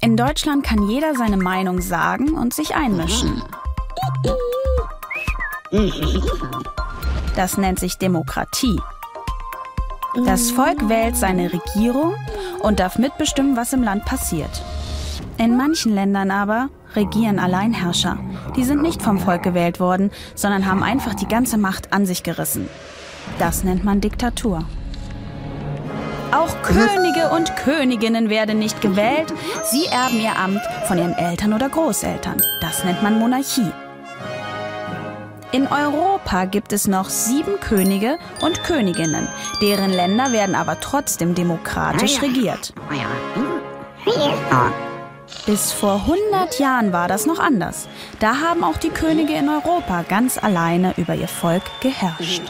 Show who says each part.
Speaker 1: In Deutschland kann jeder seine Meinung sagen und sich einmischen. Das nennt sich Demokratie. Das Volk wählt seine Regierung und darf mitbestimmen, was im Land passiert. In manchen Ländern aber regieren Alleinherrscher. Die sind nicht vom Volk gewählt worden, sondern haben einfach die ganze Macht an sich gerissen. Das nennt man Diktatur. Auch Könige und Königinnen werden nicht gewählt. Sie erben ihr Amt von ihren Eltern oder Großeltern. Das nennt man Monarchie. In Europa gibt es noch sieben Könige und Königinnen. Deren Länder werden aber trotzdem demokratisch regiert. Bis vor 100 Jahren war das noch anders. Da haben auch die Könige in Europa ganz alleine über ihr Volk geherrscht.